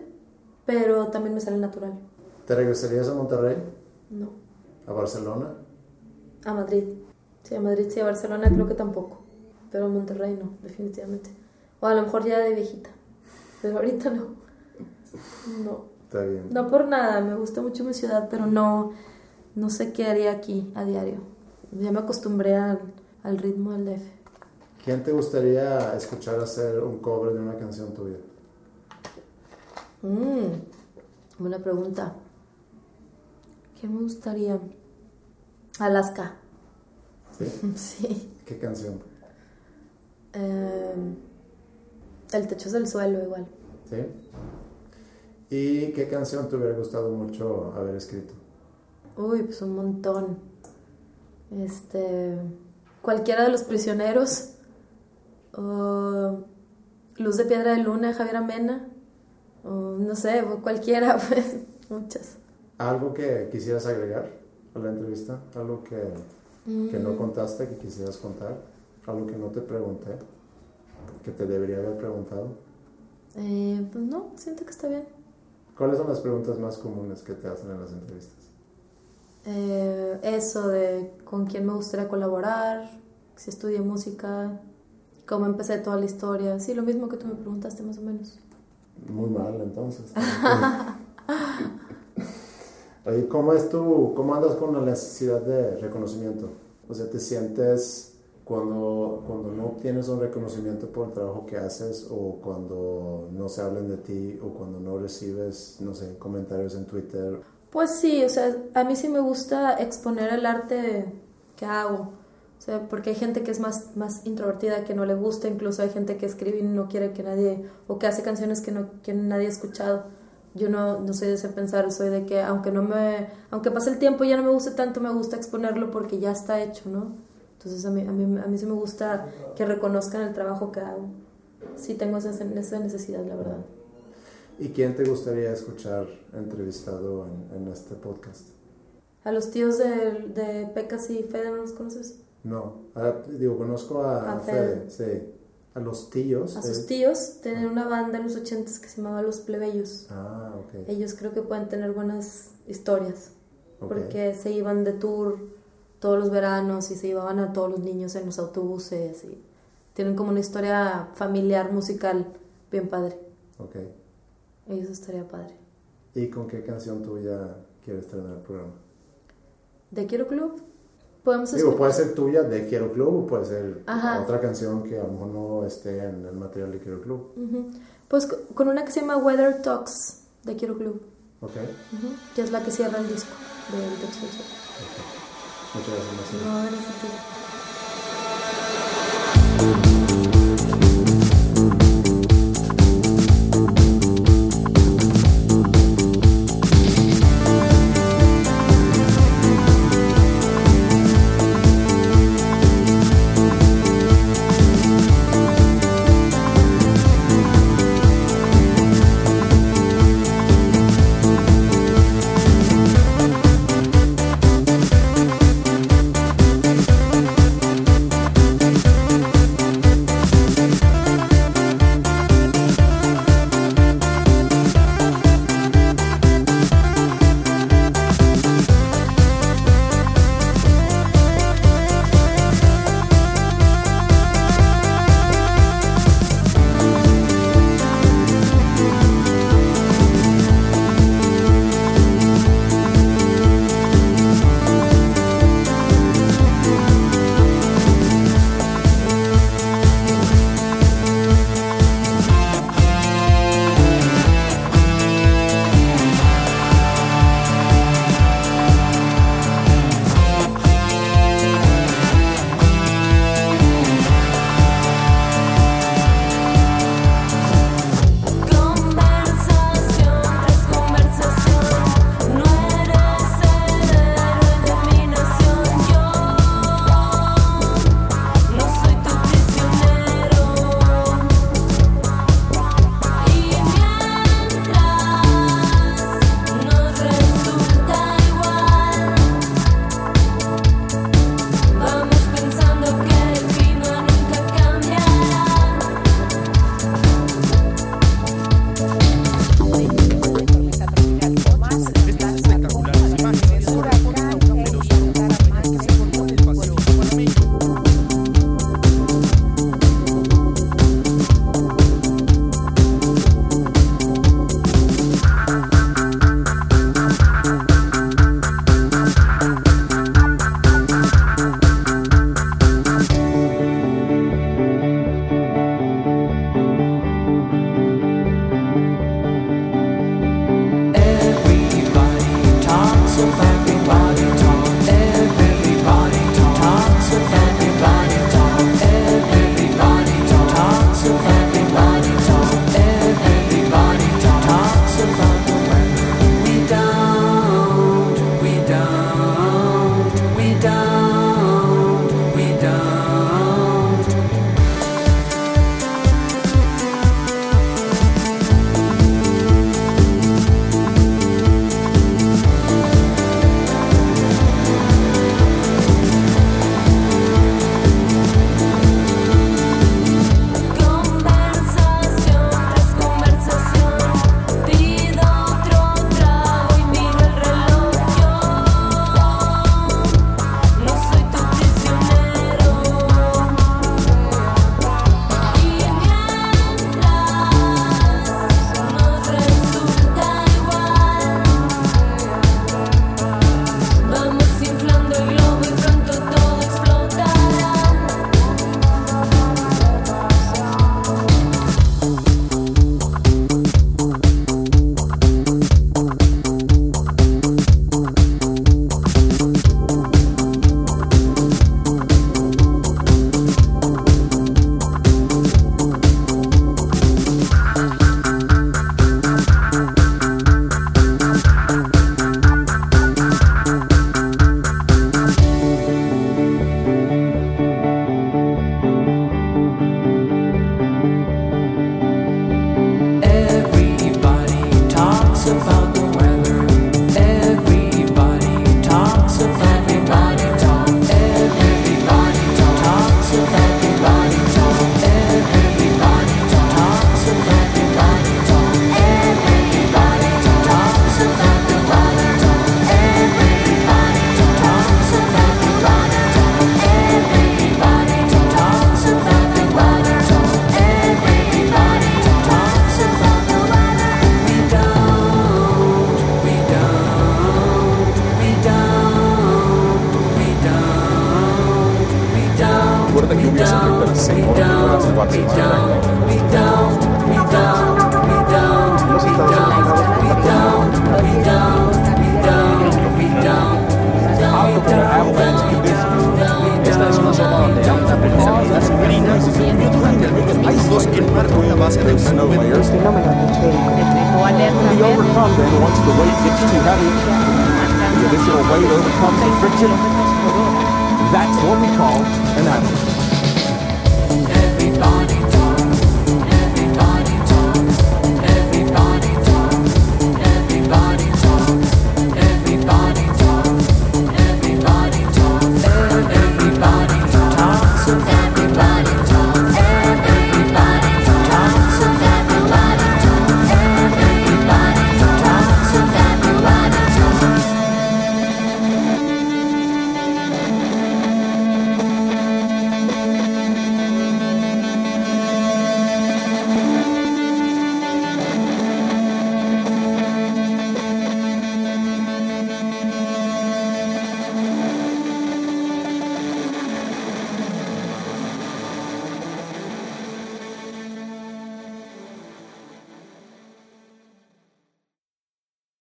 pero también me sale natural. ¿Te regresarías a Monterrey? No. ¿A Barcelona? A Madrid. Sí, a Madrid sí, a Barcelona creo que tampoco. Pero a Monterrey no, definitivamente. O a lo mejor ya de viejita. Pero ahorita no. No. Está bien. No por nada, me gusta mucho mi ciudad, pero no, no sé qué haría aquí a diario. Ya me acostumbré al, al ritmo del DF. ¿Quién te gustaría escuchar hacer un cover de una canción tuya? Mm, buena pregunta. ¿Qué me gustaría? Alaska. ¿Sí? Sí. ¿Qué canción? Eh, el techo es del suelo igual. ¿Sí? ¿Y qué canción te hubiera gustado mucho haber escrito? Uy, pues un montón. Este. Cualquiera de los prisioneros. Luz de Piedra de Luna, Javier Amena. No sé, cualquiera, pues. Muchas. ¿Algo que quisieras agregar a la entrevista? ¿Algo que, que no contaste, que quisieras contar? ¿Algo que no te pregunté? ¿Que te debería haber preguntado? Eh, pues no, siento que está bien. ¿Cuáles son las preguntas más comunes que te hacen en las entrevistas? Eh, eso de con quién me gustaría colaborar, si estudié música, cómo empecé toda la historia. Sí, lo mismo que tú me preguntaste más o menos. Muy mal, entonces. Oye, ¿cómo es tu, cómo andas con la necesidad de reconocimiento? O sea, ¿te sientes cuando, cuando no obtienes un reconocimiento por el trabajo que haces o cuando no se hablan de ti o cuando no recibes, no sé, comentarios en Twitter? Pues sí, o sea, a mí sí me gusta exponer el arte que hago. O sea, porque hay gente que es más, más introvertida, que no le gusta, incluso hay gente que escribe y no quiere que nadie, o que hace canciones que, no, que nadie ha escuchado. Yo no, no soy de ese pensar, soy de que aunque no me, aunque pase el tiempo y ya no me guste tanto, me gusta exponerlo porque ya está hecho, ¿no? Entonces a mí, a mí, a mí sí me gusta que reconozcan el trabajo que hago. Sí tengo esa, esa necesidad, la verdad. ¿Y quién te gustaría escuchar entrevistado en, en este podcast? A los tíos de, de Pecas y Fede, ¿no los conoces? No, ah, digo, conozco a, A a Fede. Fede, sí. A los tíos. A de- sus tíos tenían una banda en los ochentas que se llamaba Los Plebeyos. Ah, ok. Ellos creo que pueden tener buenas historias porque se iban de tour todos los veranos y se llevaban a todos los niños en los autobuses y tienen como una historia familiar musical bien padre. Ok. Eso estaría padre. ¿Y con qué canción tuya quieres terminar el programa? ¿De Quiero Club? Podemos Digo, escuchar- puede ser tuya de Quiero Club o puede ser Ajá. otra canción que a lo mejor no esté en el material de Quiero Club. Ujú. Pues co- con una que se llama Weather Talks de Quiero Club, Ok. ujú, que es la que cierra el disco del Techo del Sol. Muchas gracias, Marcelo. No, gracias a ti.